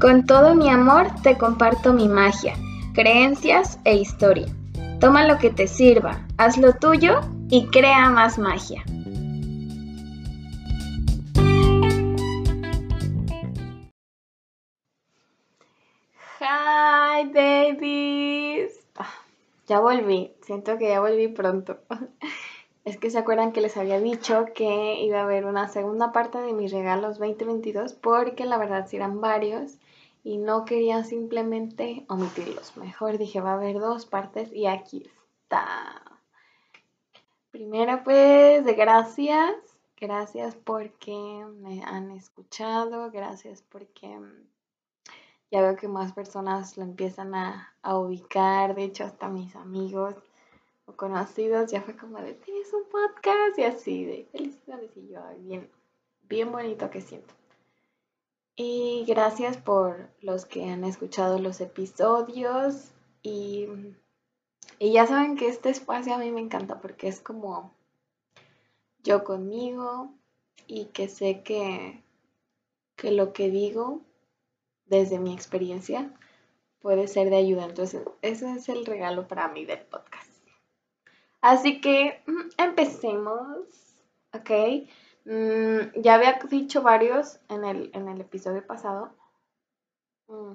Con todo mi amor te comparto mi magia, creencias e historia. Toma lo que te sirva, haz lo tuyo y crea más magia. Hi babies. Ah, ya volví, siento que ya volví pronto. Es que se acuerdan que les había dicho que iba a haber una segunda parte de mis regalos 2022 porque la verdad sí eran varios y no quería simplemente omitirlos. Mejor dije, va a haber dos partes y aquí está. Primero pues, gracias. Gracias porque me han escuchado. Gracias porque ya veo que más personas lo empiezan a, a ubicar. De hecho, hasta mis amigos o conocidos ya fue como de, tienes un podcast y así de felicidades y yo, bien, bien bonito que siento. Y gracias por los que han escuchado los episodios. Y, y, ya saben que este espacio a mí me encanta porque es como yo conmigo y que sé que, que lo que digo desde mi experiencia puede ser de ayuda. Entonces, ese es el regalo para mí del podcast. Así que mm, empecemos, ¿ok? Mm, ya había dicho varios en el, en el episodio pasado, mm,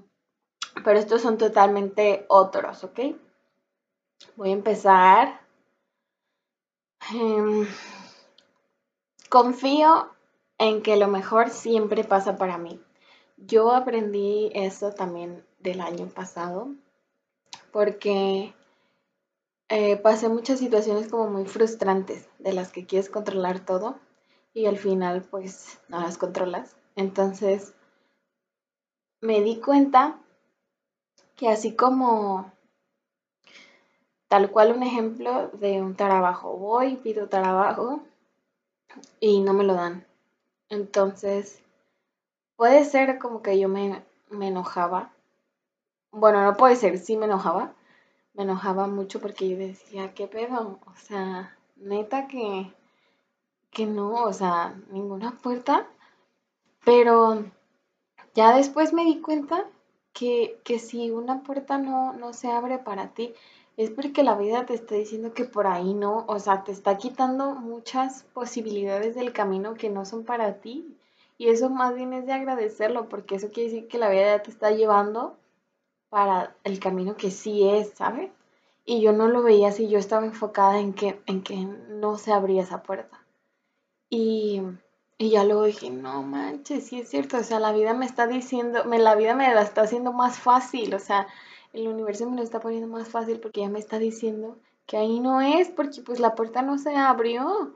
pero estos son totalmente otros, ¿ok? Voy a empezar. Em, confío en que lo mejor siempre pasa para mí. Yo aprendí eso también del año pasado porque eh, pasé muchas situaciones como muy frustrantes de las que quieres controlar todo y al final pues no las controlas. Entonces me di cuenta que así como tal cual un ejemplo de un trabajo, voy, pido trabajo y no me lo dan. Entonces puede ser como que yo me, me enojaba. Bueno, no puede ser, sí me enojaba. Me enojaba mucho porque yo decía, ¿qué pedo? O sea, neta que que no, o sea, ninguna puerta. Pero ya después me di cuenta que, si una puerta no, no se abre para ti, es porque la vida te está diciendo que por ahí no, o sea, te está quitando muchas posibilidades del camino que no son para ti. Y eso más bien es de agradecerlo, porque eso quiere decir que la vida te está llevando para el camino que sí es, ¿sabes? Y yo no lo veía así, yo estaba enfocada en que, en que no se abría esa puerta. Y, ya luego dije, no manches, sí es cierto, o sea, la vida me está diciendo, me, la vida me la está haciendo más fácil, o sea, el universo me lo está poniendo más fácil porque ya me está diciendo que ahí no es, porque pues la puerta no se abrió.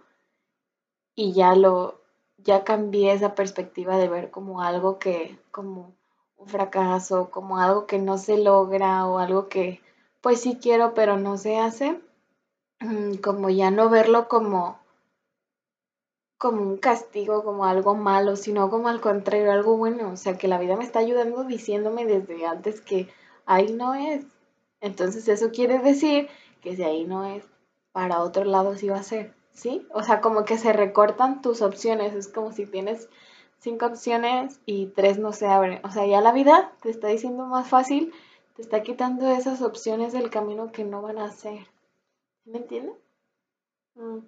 Y ya lo, ya cambié esa perspectiva de ver como algo que, como un fracaso, como algo que no se logra o algo que pues sí quiero pero no se hace, mm, como ya no verlo como como un castigo, como algo malo, sino como al contrario, algo bueno. O sea, que la vida me está ayudando diciéndome desde antes que ahí no es. Entonces eso quiere decir que si ahí no es, para otro lado sí va a ser, ¿sí? O sea, como que se recortan tus opciones. Es como si tienes cinco opciones y tres no se abren. O sea, ya la vida te está diciendo más fácil, te está quitando esas opciones del camino que no van a hacer. ¿Me entiendes? Mm.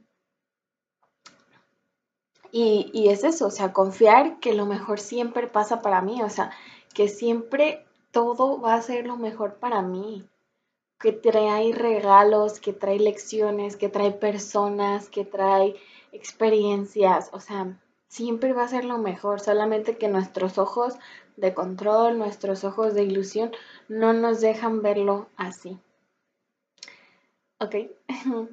Y, es eso, o sea, confiar que lo mejor siempre pasa para mí, o sea, que siempre todo va a ser lo mejor para mí, que trae regalos, que trae lecciones, que trae personas, que trae experiencias, o sea, siempre va a ser lo mejor, solamente que nuestros ojos de control, nuestros ojos de ilusión no nos dejan verlo así. Ok.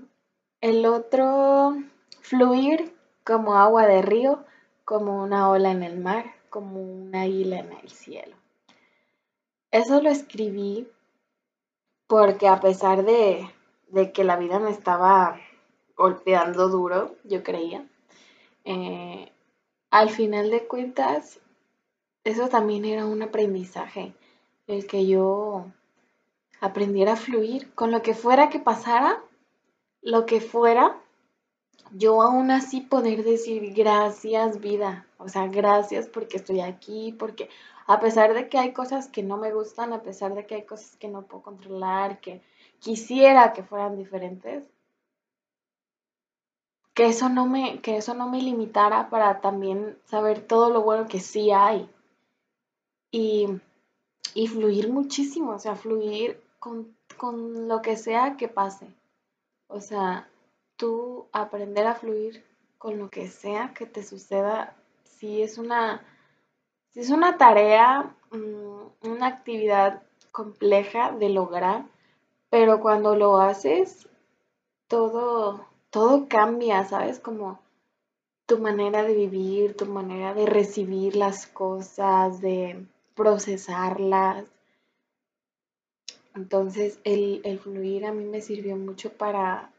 El otro, fluir como agua de río, como una ola en el mar, como una águila en el cielo. Eso lo escribí porque a pesar de, que la vida me estaba golpeando duro, yo creía, eh, al final de cuentas, eso también era un aprendizaje, el que yo aprendiera a fluir con lo que fuera que pasara, lo que fuera, yo aún así poder decir gracias vida, o sea, gracias porque estoy aquí, porque A pesar de que hay cosas que no me gustan, a pesar de que hay cosas que no puedo controlar, que quisiera que fueran diferentes, que eso no me, que eso no me limitara para también saber todo lo bueno que sí hay. Y, y fluir muchísimo, o sea, fluir con, con lo que sea que pase. O sea, tú aprender a fluir con lo que sea que te suceda, si es una, si es una tarea, mm, una actividad compleja de lograr, pero cuando lo haces, todo, todo cambia, ¿sabes? Como tu manera de vivir, tu manera de recibir las cosas, de procesarlas. Entonces el, el fluir a mí me sirvió mucho para,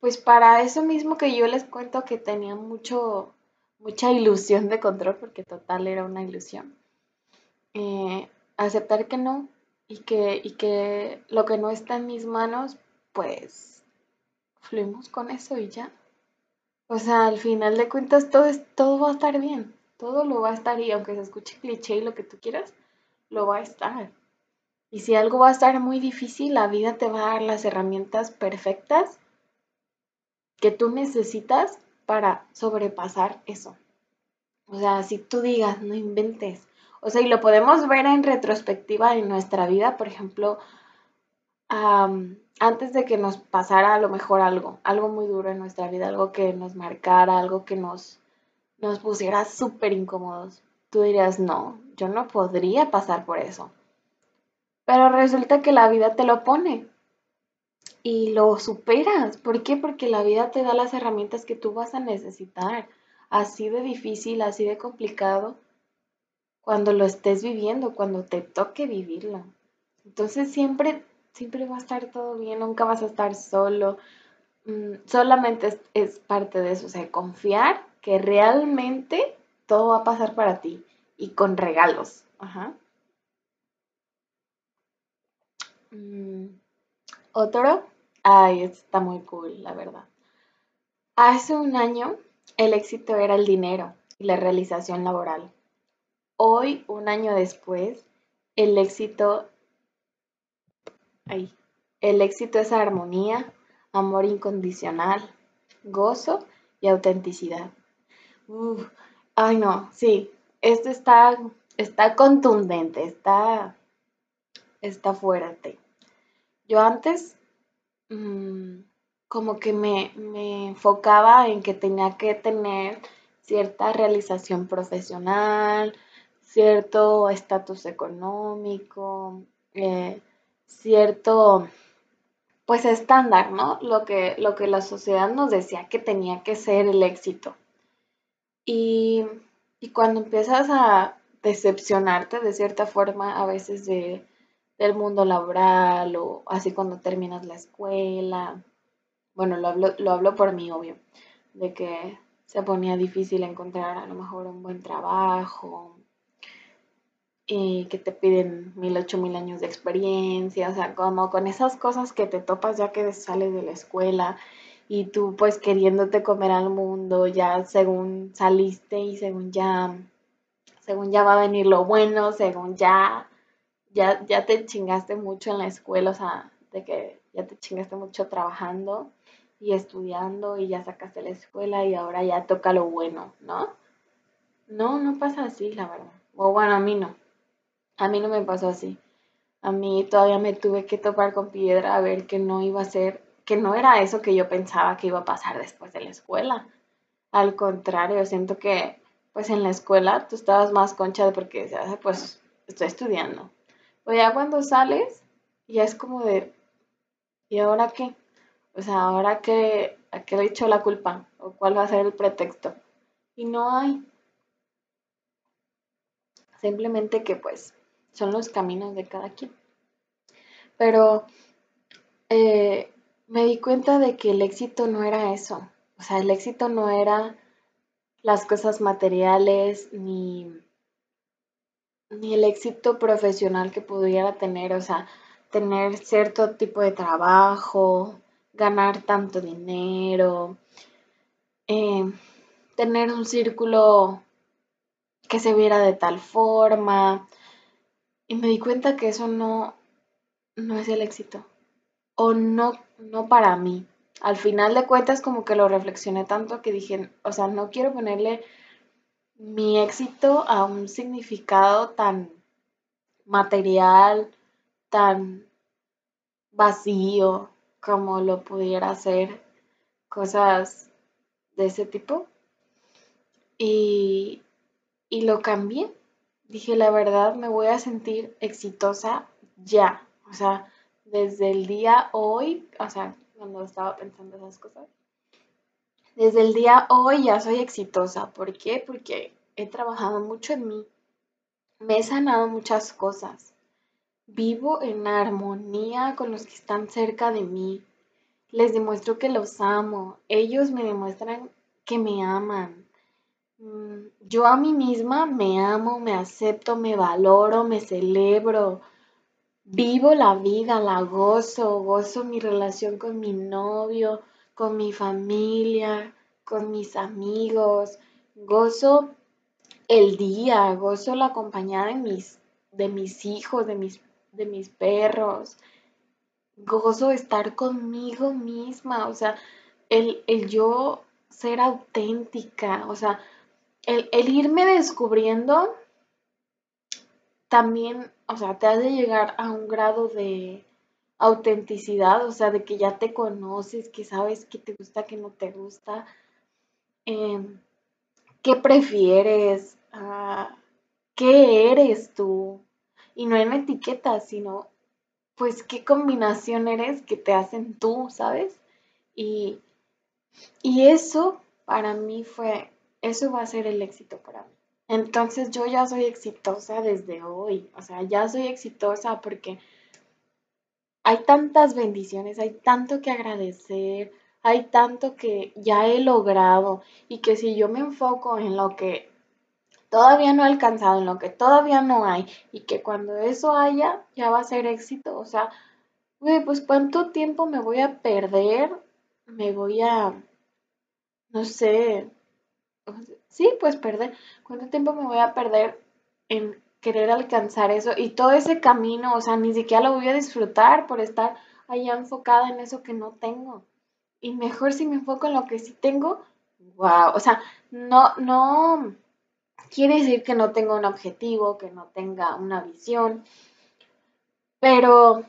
pues para eso mismo que yo les cuento que tenía mucho, mucha ilusión de control, porque total era una ilusión. Eh, aceptar que no y que, y que lo que no está en mis manos, pues fluimos con eso y ya. O sea, al final de cuentas todo, es, todo va a estar bien, todo lo va a estar y aunque se escuche cliché y lo que tú quieras, lo va a estar. Y si algo va a estar muy difícil, la vida te va a dar las herramientas perfectas que tú necesitas para sobrepasar eso. O sea, si tú digas, no inventes. O sea, y lo podemos ver en retrospectiva en nuestra vida, por ejemplo, antes de que nos pasara a lo mejor algo, algo muy duro en nuestra vida, algo que nos marcara, algo que nos, nos pusiera súper incómodos, tú dirías, no, yo no podría pasar por eso. Pero resulta que la vida te lo pone y lo superas. ¿Por qué? Porque la vida te da las herramientas que tú vas a necesitar. Así de difícil, así de complicado, cuando lo estés viviendo, cuando te toque vivirlo. Entonces siempre siempre va a estar todo bien, nunca vas a estar solo. Mm, solamente es, parte de eso, o sea, confiar que realmente todo va a pasar para ti y con regalos. Ajá. Mm, otro, ay, está muy cool, la verdad. Hace un año el éxito era el dinero y la realización laboral. Hoy, un año después, el éxito el éxito es armonía, amor incondicional, gozo y autenticidad. ay, no, sí, esto está, está contundente, está, está fuerte. Yo antes mm, como que me, me, enfocaba en que tenía que tener cierta realización profesional, cierto estatus económico, eh, cierto, pues estándar, ¿no? Lo que, lo que la sociedad nos decía que tenía que ser el éxito. Y, cuando empiezas a decepcionarte de cierta forma a veces de, del mundo laboral o así cuando terminas la escuela, bueno, lo hablo, lo hablo por mí, obvio, de que se ponía difícil encontrar a lo mejor un buen trabajo, y que te piden mil, ocho mil años de experiencia, o sea, como con esas cosas que te topas ya que sales de la escuela y tú pues queriéndote comer al mundo ya según saliste y según ya, según ya va a venir lo bueno, según ya, ya, ya te chingaste mucho en la escuela, o sea, de que ya te chingaste mucho trabajando y estudiando y ya sacaste la escuela y ahora ya toca lo bueno, ¿no? No, no pasa así, la verdad. O bueno, a mí no. A mí no me pasó así. A mí todavía me tuve que topar con piedra a ver que no iba a ser, que no era eso que yo pensaba que iba a pasar después de la escuela. Al contrario, siento que pues en la escuela tú estabas más concha porque decías, pues estoy estudiando. Pues ya cuando sales, ya es como de, ¿y ahora qué? O sea, ¿ahora qué, a qué le echo la culpa? ¿O cuál va a ser el pretexto? Y no hay. Simplemente que pues son los caminos de cada quien. Pero eh, me di cuenta de que el éxito no era eso. O sea, el éxito no era las cosas materiales ni, ni el éxito profesional que pudiera tener. O sea, tener cierto tipo de trabajo, ganar tanto dinero, eh, tener un círculo que se viera de tal forma. Y me di cuenta que eso no, no es el éxito. O no, no para mí. Al final de cuentas como que lo reflexioné tanto que dije, o sea, no quiero ponerle mi éxito a un significado tan material, tan vacío como lo pudiera hacer cosas de ese tipo. Y, y lo cambié. Dije, la verdad, me voy a sentir exitosa ya. O sea, desde el día hoy, o sea, cuando estaba pensando esas cosas, desde el día hoy ya soy exitosa. ¿Por qué? Porque he trabajado mucho en mí. Me he sanado muchas cosas. Vivo en armonía con los que están cerca de mí. Les demuestro que los amo. Ellos me demuestran que me aman. Mm, yo a mí misma me amo, me acepto, me valoro, me celebro. Vivo la vida, la gozo, gozo mi relación con mi novio, con mi familia, con mis amigos. Gozo el día, gozo la compañía de mis, de mis hijos, de mis de mis perros. Gozo estar conmigo misma, o sea, el, yo ser auténtica, o sea, el, el, irme descubriendo también, o sea, te hace llegar a un grado de autenticidad, o sea, de que ya te conoces, que sabes qué te gusta, qué no te gusta, em, qué prefieres, ah, qué eres tú, y no en etiquetas, sino pues qué combinación eres que te hacen tú, ¿sabes? Y, y eso para mí fue, eso va a ser el éxito para mí. Entonces yo ya soy exitosa desde hoy, o sea, ya soy exitosa porque hay tantas bendiciones, hay tanto que agradecer, hay tanto que ya he logrado. Y que si yo me enfoco en lo que todavía no he alcanzado, en lo que todavía no hay y que cuando eso haya ya va a ser éxito. O sea, güey, pues cuánto tiempo me voy a perder, me voy a, no sé, sí, pues perder, cuánto tiempo me voy a perder en querer alcanzar eso y todo ese camino, o sea, ni siquiera lo voy a disfrutar por estar allá enfocada en eso que no tengo. Y mejor si me enfoco en lo que sí tengo, wow, o sea, no, no, quiere decir que no tenga un objetivo, que no tenga una visión, pero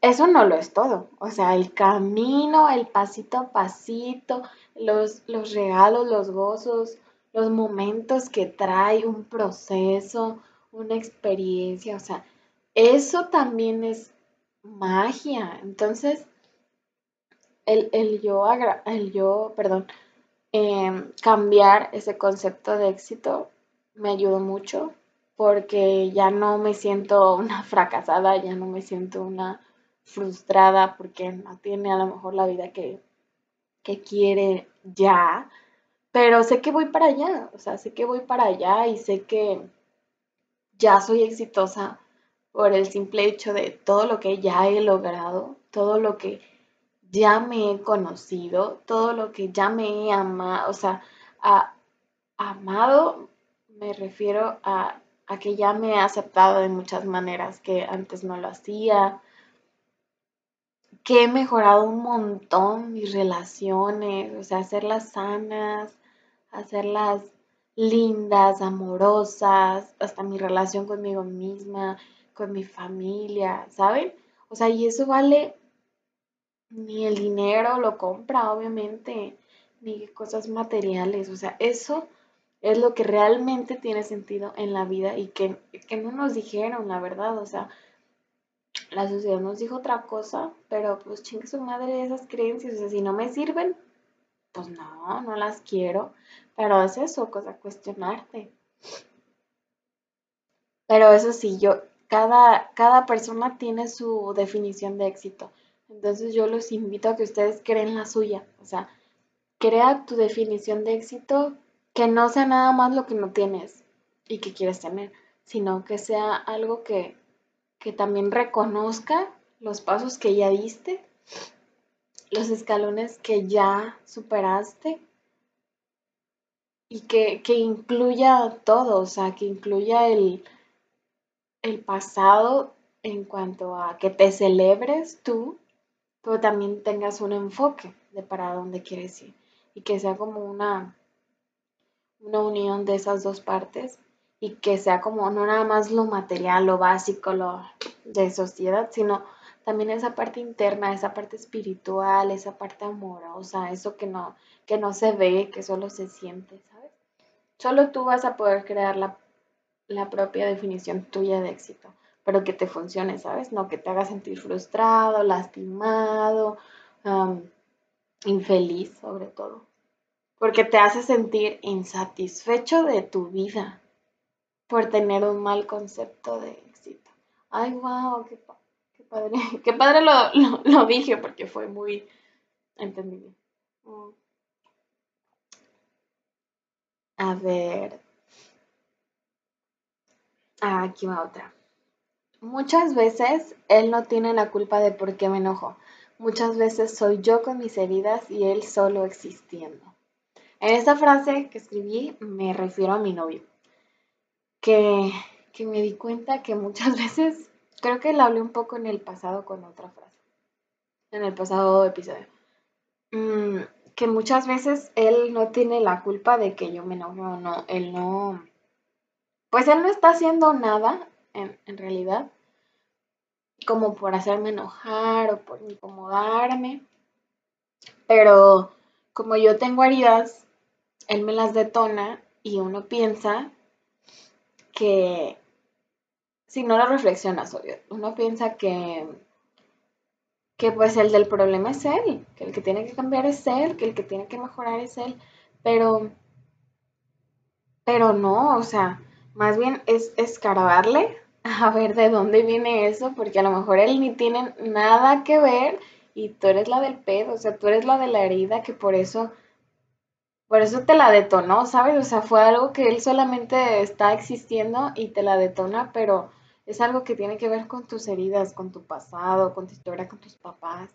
eso no lo es todo. O sea, el camino, el pasito a pasito, los, los regalos, los gozos, los momentos que trae un proceso, una experiencia, o sea, eso también es magia. Entonces, el, el yo, el yo, perdón, Em, cambiar ese concepto de éxito me ayudó mucho porque ya no me siento una fracasada, ya no me siento una frustrada porque no tiene a lo mejor la vida que, que quiere ya, pero sé que voy para allá, o sea, sé que voy para allá y sé que ya soy exitosa por el simple hecho de todo lo que ya he logrado, todo lo que ya me he conocido, todo lo que ya me he amado, o sea, amado me refiero a, a, que ya me he aceptado de muchas maneras que antes no lo hacía, que he mejorado un montón mis relaciones, o sea, hacerlas sanas, hacerlas lindas, amorosas, hasta mi relación conmigo misma, con mi familia, ¿saben? O sea, y eso vale ni el dinero lo compra, obviamente, ni cosas materiales. O sea, eso es lo que realmente tiene sentido en la vida y que, no nos dijeron, la verdad. O sea, la sociedad nos dijo otra cosa, pero pues chingue su madre esas creencias. O sea, si no me sirven, pues no, no las quiero. Pero es eso, cosa cuestionarte. Pero eso sí, yo, cada, cada persona tiene su definición de éxito. Entonces yo los invito a que ustedes creen la suya. O sea, crea tu definición de éxito que no sea nada más lo que no tienes y que quieres tener, sino que sea algo que, que también reconozca los pasos que ya diste, los escalones que ya superaste y que, que, incluya todo, o sea, que incluya el, el pasado en cuanto a que te celebres tú, pero también tengas un enfoque de para dónde quieres ir y que sea como una, una unión de esas dos partes y que sea como no nada más lo material, lo básico, lo de sociedad, sino también esa parte interna, esa parte espiritual, esa parte amorosa, eso que no, que no se ve, que solo se siente. Solo tú vas a poder crear la, propia definición tuya de éxito, pero que te funcione, ¿sabes? No que te haga sentir frustrado, lastimado, infeliz sobre todo, porque te hace sentir insatisfecho de tu vida por tener un mal concepto de éxito. Ay, wow, qué, padre. Qué padre lo, dije porque fue muy entendido. Mm. A ver. Ah, aquí va otra. Muchas veces él no tiene la culpa de por qué me enojo. Muchas veces soy yo con mis heridas y él solo existiendo. En esta frase que escribí me refiero a mi novio que, me di cuenta que muchas veces, creo que la hablé un poco en el pasado con otra frase, en el pasado episodio, mm, que muchas veces él no tiene la culpa de que yo me enoje o no, él no, pues él no está haciendo nada en, en realidad como por hacerme enojar o por incomodarme, pero como yo tengo heridas, él me las detona y uno piensa que si no lo reflexionas, obvio, uno piensa que, que pues el del problema es él, que el que tiene que cambiar es él, que el que tiene que mejorar es él, pero, pero no, o sea, más bien es escarbarle a ver de dónde viene eso, porque a lo mejor él ni tiene nada que ver y tú eres la del pedo, o sea, tú eres la de la herida que por eso por eso te la detonó, ¿sabes? O sea, fue algo que él solamente está existiendo y te la detona, pero es algo que tiene que ver con tus heridas, con tu pasado, con tu historia, con tus papás.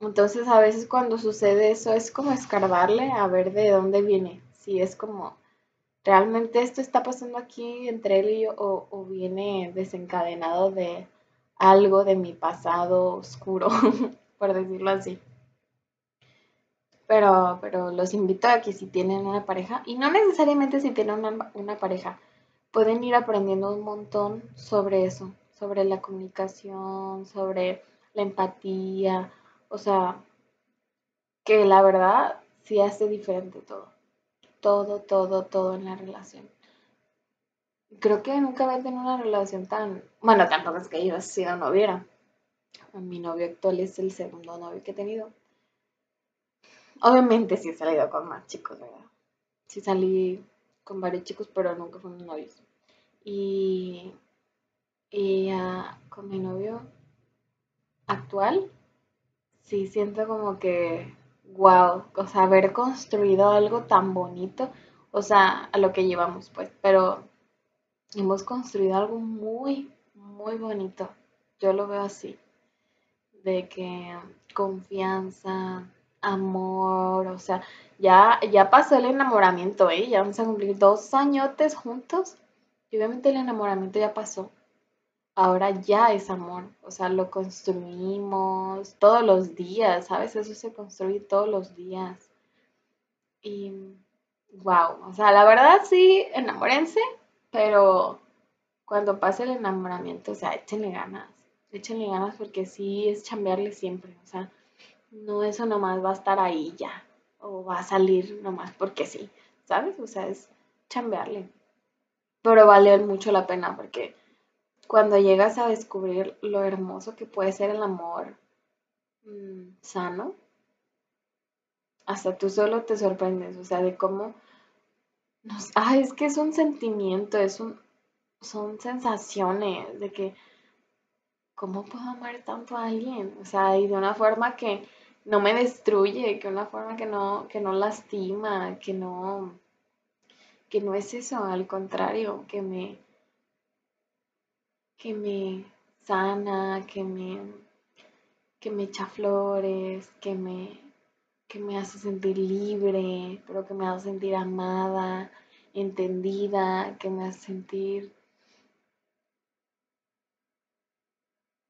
Entonces a veces cuando sucede eso es como escarbarle a ver de dónde viene. Si es como, ¿realmente esto está pasando aquí entre él y yo o, viene desencadenado de algo de mi pasado oscuro, por decirlo así? Pero, pero los invito a que si tienen una pareja, y no necesariamente si tienen una, pareja, pueden ir aprendiendo un montón sobre eso, sobre la comunicación, sobre la empatía, o sea, que la verdad sí hace diferente todo, todo, todo, todo en la relación. Creo que nunca había tenido una relación tan, bueno, tampoco es que yo sido noviera. Mi novio actual es el segundo novio que he tenido. Obviamente sí he salido con más chicos, ¿verdad? Sí salí con varios chicos, pero nunca fuimos novios. Y, y con mi novio actual, sí siento como que, wow, o sea, haber construido algo tan bonito, o sea, a lo que llevamos, pues, pero hemos construido algo muy, muy bonito. Yo lo veo así, de que confianza, amor, o sea, ya, ya pasó el enamoramiento, ¿eh? Ya vamos a cumplir dos añotes juntos. Y obviamente el enamoramiento ya pasó. Ahora ya es amor, o sea, lo construimos todos los días, ¿sabes? Eso se construye todos los días. Y, wow, o sea, la verdad sí, enamórense, pero cuando pase el enamoramiento, o sea, échenle ganas, échenle ganas porque sí es chambearle siempre, o sea, no eso nomás va a estar ahí ya, o va a salir nomás porque sí, ¿sabes? O sea, es chambearle. Pero vale mucho la pena porque cuando llegas a descubrir lo hermoso que puede ser el amor mm, sano, hasta tú solo te sorprendes, o sea, de cómo nos, ah, es que es un sentimiento, es un, son sensaciones de que, ¿cómo puedo amar tanto a alguien? O sea, y de una forma que no me destruye, que una forma que no, que no lastima, que no, que no es eso, al contrario, que me, que me sana, que me, que me echa flores, que me, que me hace sentir libre, pero que me hace sentir amada, entendida, que me hace sentir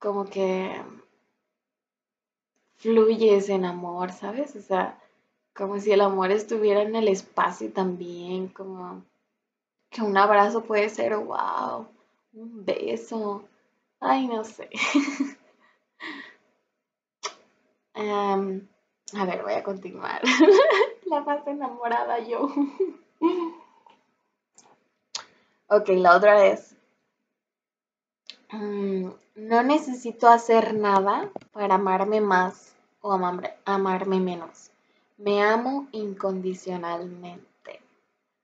como que fluyes en amor, ¿sabes? O sea, como si el amor estuviera en el espacio también, como que un abrazo puede ser, wow, un beso, ay, no sé. Em, a ver, voy a continuar. la más enamorada yo. ok, la otra es, mm, no necesito hacer nada para amarme más o amarme menos. Me amo incondicionalmente.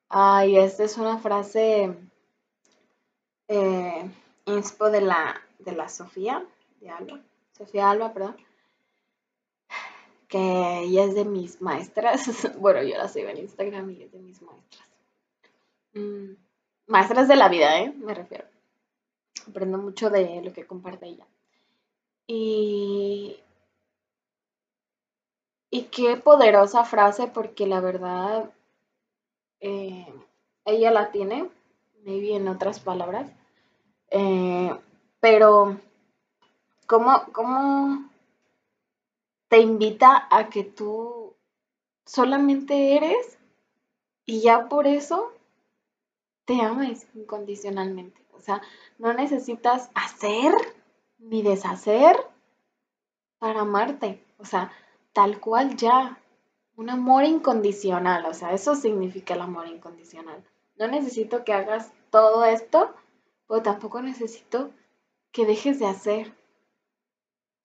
Ay, esta es una frase eh, inspo de la, de la Sofía, de Alba, Sofía Alba, perdón, que ella es de mis maestras. bueno, yo la sigo en Instagram y es de mis maestras. Mm, maestras de la vida, ¿eh? Me refiero. Aprendo mucho de lo que comparte ella. Y y qué poderosa frase porque la verdad eh, ella la tiene, maybe en otras palabras, eh, pero ¿cómo, ¿cómo te invita a que tú solamente eres y ya por eso te ames incondicionalmente? O sea, no necesitas hacer ni deshacer para amarte. O sea, tal cual ya. Un amor incondicional, o sea, eso significa el amor incondicional. No necesito que hagas todo esto, pero tampoco necesito que dejes de hacer.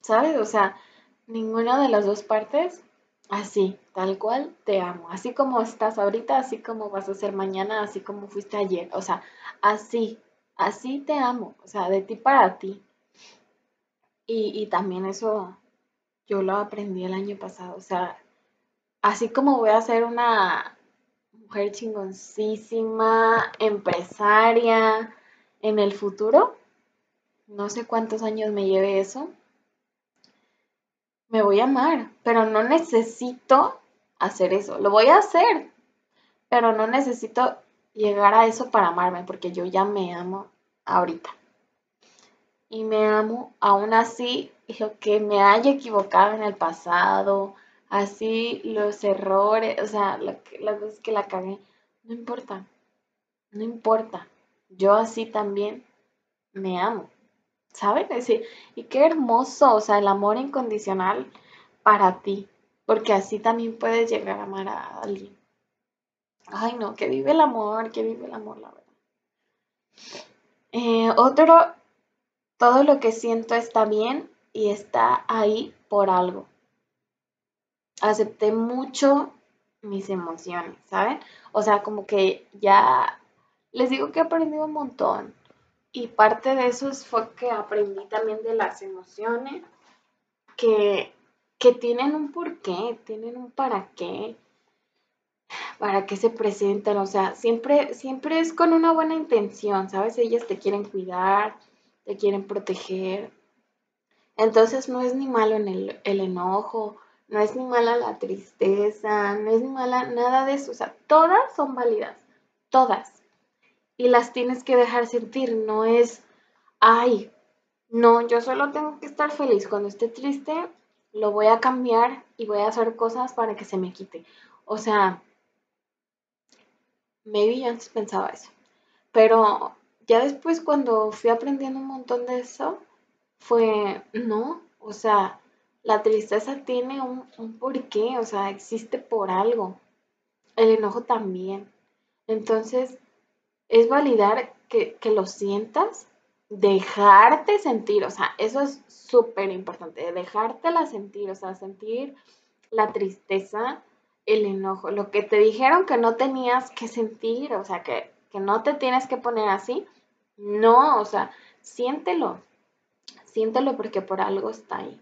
¿Sabes? O sea, ninguna de las dos partes, así, tal cual, te amo. Así como estás ahorita, así como vas a ser mañana, así como fuiste ayer. O sea, así, así te amo. O sea, de ti para ti. Y, y también eso yo lo aprendí el año pasado. O sea, así como voy a ser una mujer chingoncísima, empresaria en el futuro, no sé cuántos años me lleve eso, me voy a amar, pero no necesito hacer eso. Lo voy a hacer, pero no necesito llegar a eso para amarme, porque yo ya me amo ahorita. Y me amo aún así lo que me haya equivocado en el pasado, así los errores, o sea, las veces que la cagué, no importa, no importa. Yo así también me amo, ¿saben? y qué hermoso, o sea, el amor incondicional para ti, porque así también puedes llegar a amar a alguien. Ay, no, que vive el amor, que vive el amor, la verdad. Eh, otro, todo lo que siento está bien y está ahí por algo. Acepté mucho mis emociones, ¿saben? O sea, como que ya les digo que he aprendido un montón. Y parte de eso fue que aprendí también de las emociones que, que tienen un porqué, tienen un para qué, para qué se presentan. O sea, siempre, siempre es con una buena intención, ¿sabes? Ellas te quieren cuidar, te quieren proteger, entonces no es ni malo en el, enojo, no es ni mala la tristeza, no es ni mala nada de eso. O sea, todas son válidas, todas. Y las tienes que dejar sentir, no es, ay, no, yo solo tengo que estar feliz. Cuando esté triste, lo voy a cambiar y voy a hacer cosas para que se me quite. O sea, maybe yo antes pensaba eso. Pero ya después cuando fui aprendiendo un montón de eso, fue, no, o sea, la tristeza tiene un, un porqué, o sea, existe por algo. El enojo también. Entonces, es validar que, que lo sientas, dejarte sentir, o sea, eso es súper importante, dejártela sentir, o sea, sentir la tristeza, el enojo, lo que te dijeron que no tenías que sentir, o sea, que, que no te tienes que poner así, no, o sea, siéntelo, siéntelo porque por algo está ahí.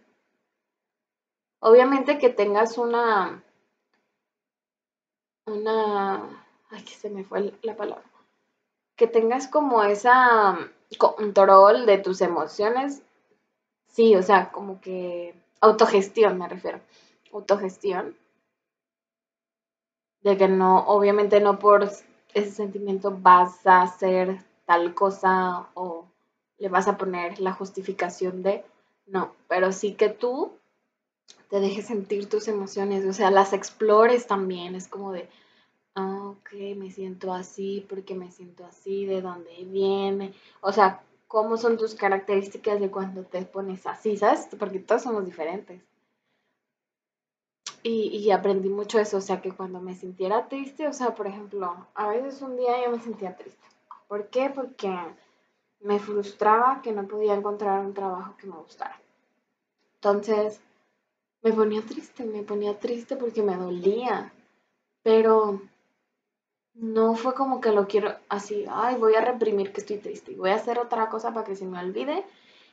Obviamente que tengas una, una, ay, se me fue la palabra, que tengas como esa control de tus emociones, sí, o sea, como que autogestión me refiero, autogestión, de que no, obviamente no por ese sentimiento vas a hacer tal cosa o le vas a poner la justificación de, no, pero sí que tú te dejes sentir tus emociones, o sea, las explores también, es como de, ah, ok, me siento así, porque me siento así, de dónde viene, o sea, cómo son tus características de cuando te pones así, ¿sabes? Porque todos somos diferentes. Y, aprendí mucho eso, o sea, que cuando me sintiera triste, o sea, por ejemplo, a veces un día yo me sentía triste. ¿Por qué? Porque me frustraba que no podía encontrar un trabajo que me gustara. Entonces, me ponía triste, me ponía triste porque me dolía, pero no fue como que lo quiero así, ay, voy a reprimir que estoy triste y voy a hacer otra cosa para que se me olvide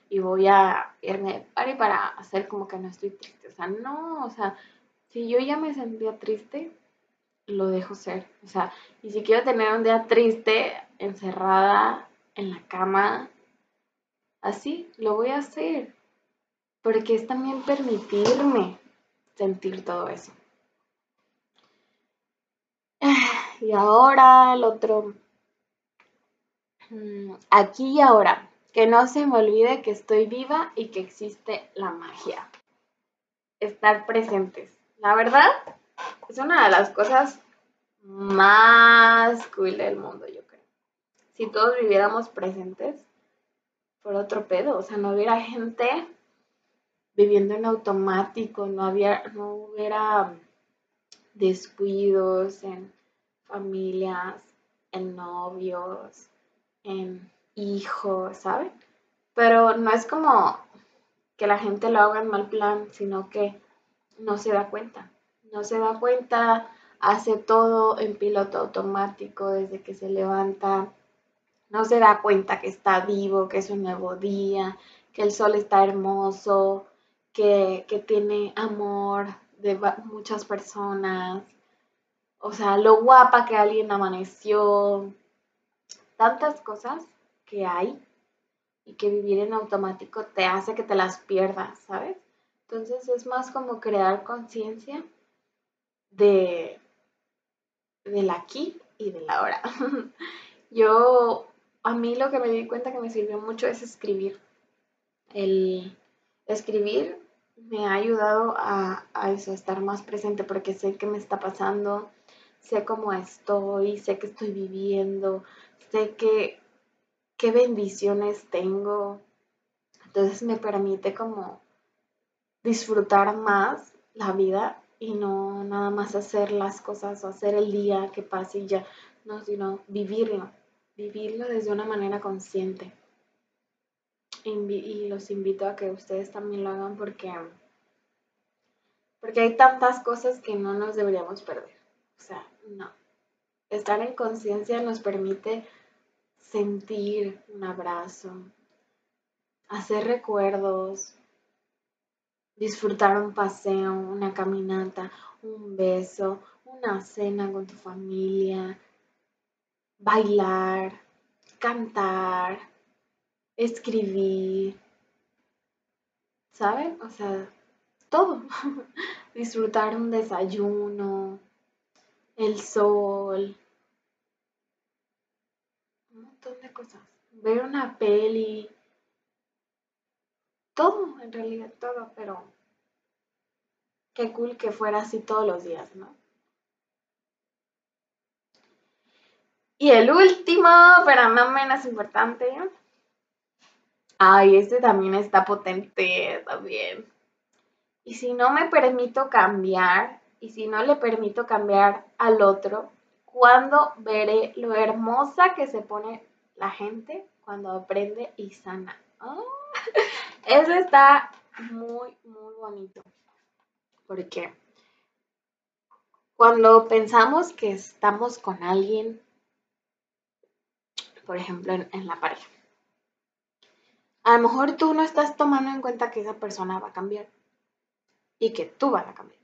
y voy a irme de para hacer como que no estoy triste. O sea, no, o sea, si yo ya me sentía triste, lo dejo ser. O sea, y si quiero tener un día triste, encerrada en la cama, así, lo voy a hacer. Porque es también permitirme sentir todo eso. Y ahora el otro. Mm, aquí y ahora. Que no se me olvide que estoy viva y que existe la magia. Estar presentes. La verdad, es una de las cosas más cool del mundo, yo. Si todos viviéramos presentes, por otro pedo. O sea, no hubiera gente viviendo en automático, no, había, no hubiera descuidos en familias, en novios, en hijos, ¿saben? Pero no es como que la gente lo haga en mal plan, sino que no se da cuenta. No se da cuenta, hace todo en piloto automático desde que se levanta. No se da cuenta que está vivo, que es un nuevo día, que el sol está hermoso, que, que tiene amor de muchas personas, o sea, lo guapa que alguien amaneció, tantas cosas que hay y que vivir en automático te hace que te las pierdas, ¿sabes? Entonces es más como crear conciencia de del aquí y del ahora. Yo, a mí lo que me di cuenta que me sirvió mucho es escribir. El escribir me ha ayudado a, a eso, a estar más presente porque sé qué me está pasando, sé cómo estoy, sé que estoy viviendo, sé que qué bendiciones tengo. Entonces me permite como disfrutar más la vida y no nada más hacer las cosas o hacer el día que pase y ya, no, sino vivirlo, vivirlo desde una manera consciente. y los invito a que ustedes también lo hagan porque, porque hay tantas cosas que no nos deberíamos perder. O sea, no. Estar en conciencia nos permite sentir un abrazo, hacer recuerdos, disfrutar un paseo, una caminata, un beso, una cena con tu familia, bailar, cantar, escribir, ¿saben? O sea, todo. disfrutar un desayuno, el sol, un montón de cosas. Ver una peli, todo, en realidad todo, pero qué cool que fuera así todos los días, ¿no? Y el último, pero no menos importante. Ay, este también está potente también. Y si no me permito cambiar, y si no le permito cambiar al otro, ¿cuándo veré lo hermosa que se pone la gente cuando aprende y sana? Ah, eso está muy, muy bonito. Porque cuando pensamos que estamos con alguien, por ejemplo, en, en la pareja, a lo mejor tú no estás tomando en cuenta que esa persona va a cambiar y que tú vas a cambiar.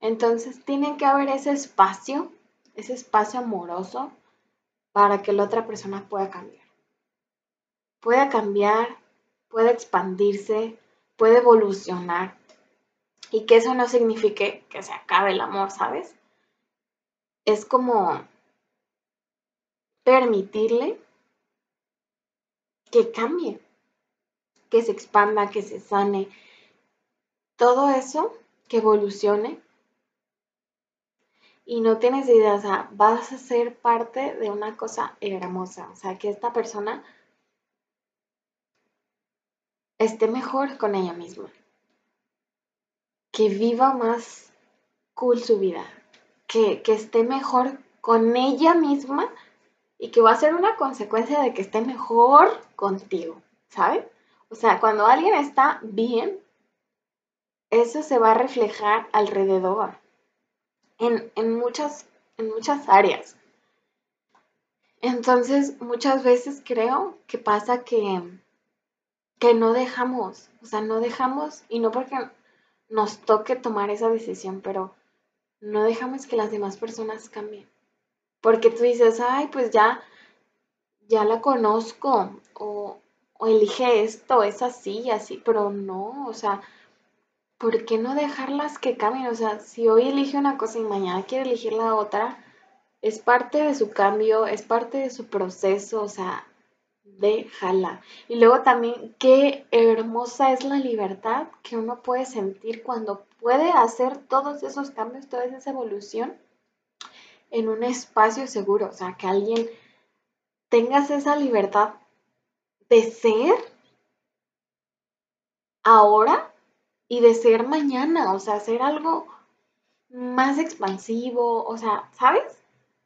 Entonces tiene que haber ese espacio, ese espacio amoroso para que la otra persona pueda cambiar. Pueda cambiar, pueda expandirse, puede evolucionar. Y que eso no signifique que se acabe el amor, ¿sabes? es como permitirle que cambie, que se expanda, que se sane, todo eso, que evolucione. Y no tienes idea, o sea, vas a ser parte de una cosa hermosa, o sea, que esta persona esté mejor con ella misma, que viva más cool su vida, que, que esté mejor con ella misma y que va a ser una consecuencia de que esté mejor contigo, ¿sabes? O sea, cuando alguien está bien, eso se va a reflejar alrededor, en, en, muchas, en muchas áreas. Entonces, muchas veces creo que pasa que, que no dejamos, o sea, no dejamos, y no porque nos toque tomar esa decisión, pero no dejamos que las demás personas cambien. Porque tú dices, ay, pues ya, ya la conozco, o, o elige esto, es así y así, pero no, o sea, ¿por qué no dejarlas que cambien? O sea, si hoy elige una cosa y mañana quiere elegir la otra, es parte de su cambio, es parte de su proceso, o sea, déjala. Y luego también, qué hermosa es la libertad que uno puede sentir cuando puede hacer todos esos cambios, toda esa evolución en un espacio seguro, o sea, que alguien tengas esa libertad de ser ahora y de ser mañana, o sea, hacer algo más expansivo, o sea, ¿sabes?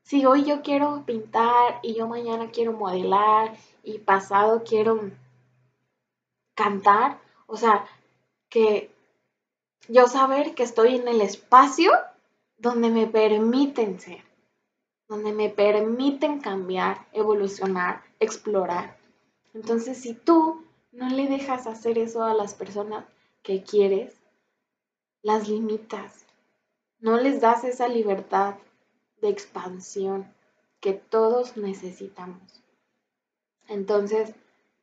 Si hoy yo quiero pintar y yo mañana quiero modelar y pasado quiero cantar, o sea, que yo saber que estoy en el espacio donde me permiten ser, donde me permiten cambiar, evolucionar, explorar. Entonces, si tú no le dejas hacer eso a las personas, que quieres, las limitas. No les das esa libertad de expansión que todos necesitamos. Entonces,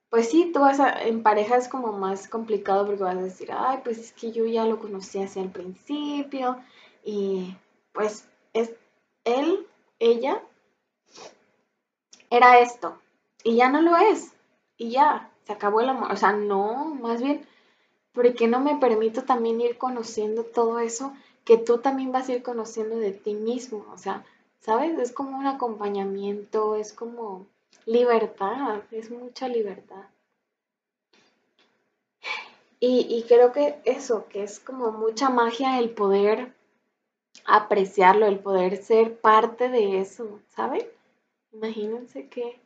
pues sí, tú vas a, en pareja es como más complicado porque vas a decir, ay, pues es que yo ya lo conocí hacia el principio y pues es él, ella, era esto y ya no lo es y ya, se acabó el amor. O sea, no, más bien ¿por qué no me permito también ir conociendo todo eso que tú también vas a ir conociendo de ti mismo? O sea, ¿sabes? Es como un acompañamiento, es como libertad, es mucha libertad. Y, y, creo que eso, que es como mucha magia el poder apreciarlo, el poder ser parte de eso, ¿saben? Imagínense qué,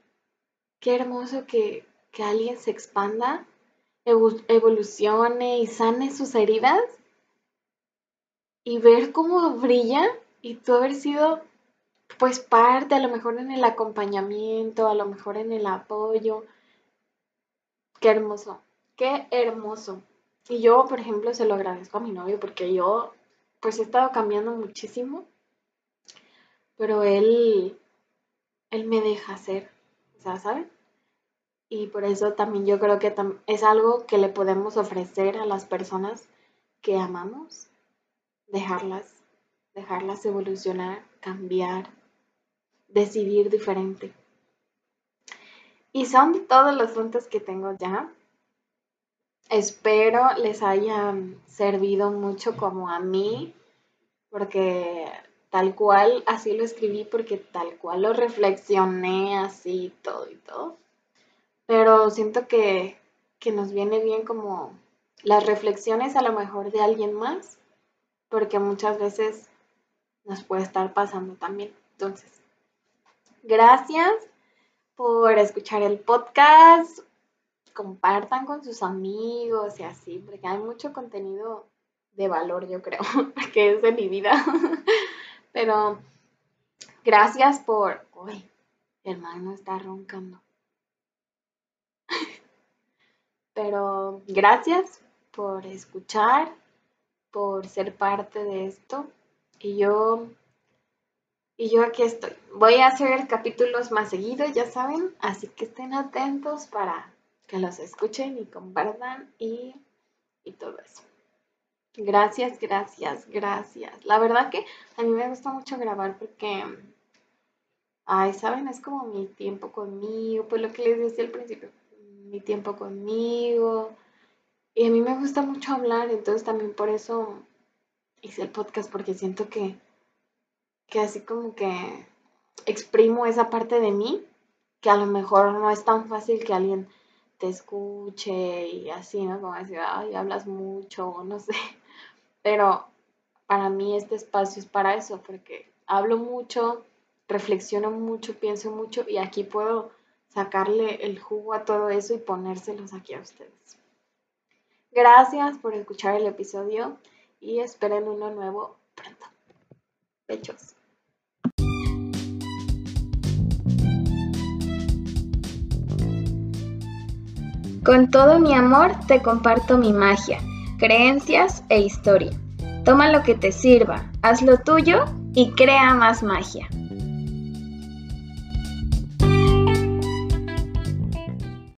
qué hermoso que, que alguien se expanda evolucione y sane sus heridas y ver cómo brilla y tú haber sido pues parte, a lo mejor en el acompañamiento, a lo mejor en el apoyo. Qué hermoso, qué hermoso. Y yo, por ejemplo, se lo agradezco a mi novio porque yo pues he estado cambiando muchísimo, pero él, él me deja hacer, o sea, ¿saben? y por eso también yo creo que es algo que le podemos ofrecer a las personas que amamos, dejarlas, dejarlas evolucionar, cambiar, decidir diferente. Y son todos los puntos que tengo ya. Espero les hayan servido mucho como a mí, porque tal cual así lo escribí, porque tal cual lo reflexioné así todo y todo pero siento que, nos viene bien como las reflexiones a lo mejor de alguien más, porque muchas veces nos puede estar pasando también. Entonces, gracias por escuchar el podcast. Compartan con sus amigos y así, porque hay mucho contenido de valor, yo creo, que es de mi vida. Pero gracias por... Uy, hermano está roncando. Pero gracias por escuchar, por ser parte de esto. Y yo, y yo aquí estoy. Voy a hacer capítulos más seguidos, ya saben, así que estén atentos para que los escuchen y compartan y, y todo eso. Gracias, gracias, gracias. La verdad que a mí me gusta mucho grabar porque, ay, saben, es como mi tiempo conmigo, pues lo que les decía al principio, mi tiempo conmigo. Y a mí me gusta mucho hablar, entonces también por eso hice el podcast, porque siento que, que así como que exprimo esa parte de mí, que a lo mejor no es tan fácil que alguien te escuche y así, ¿no? Como decir, ay, hablas mucho, o no sé. Pero para mí este espacio es para eso, porque hablo mucho, reflexiono mucho, pienso mucho y aquí puedo sacarle el jugo a todo eso y ponérselos aquí a ustedes. Gracias por escuchar el episodio y esperen uno nuevo pronto. Bechos. Con todo mi amor te comparto mi magia creencias e historia. Toma lo que te sirva, haz lo tuyo y crea más magia.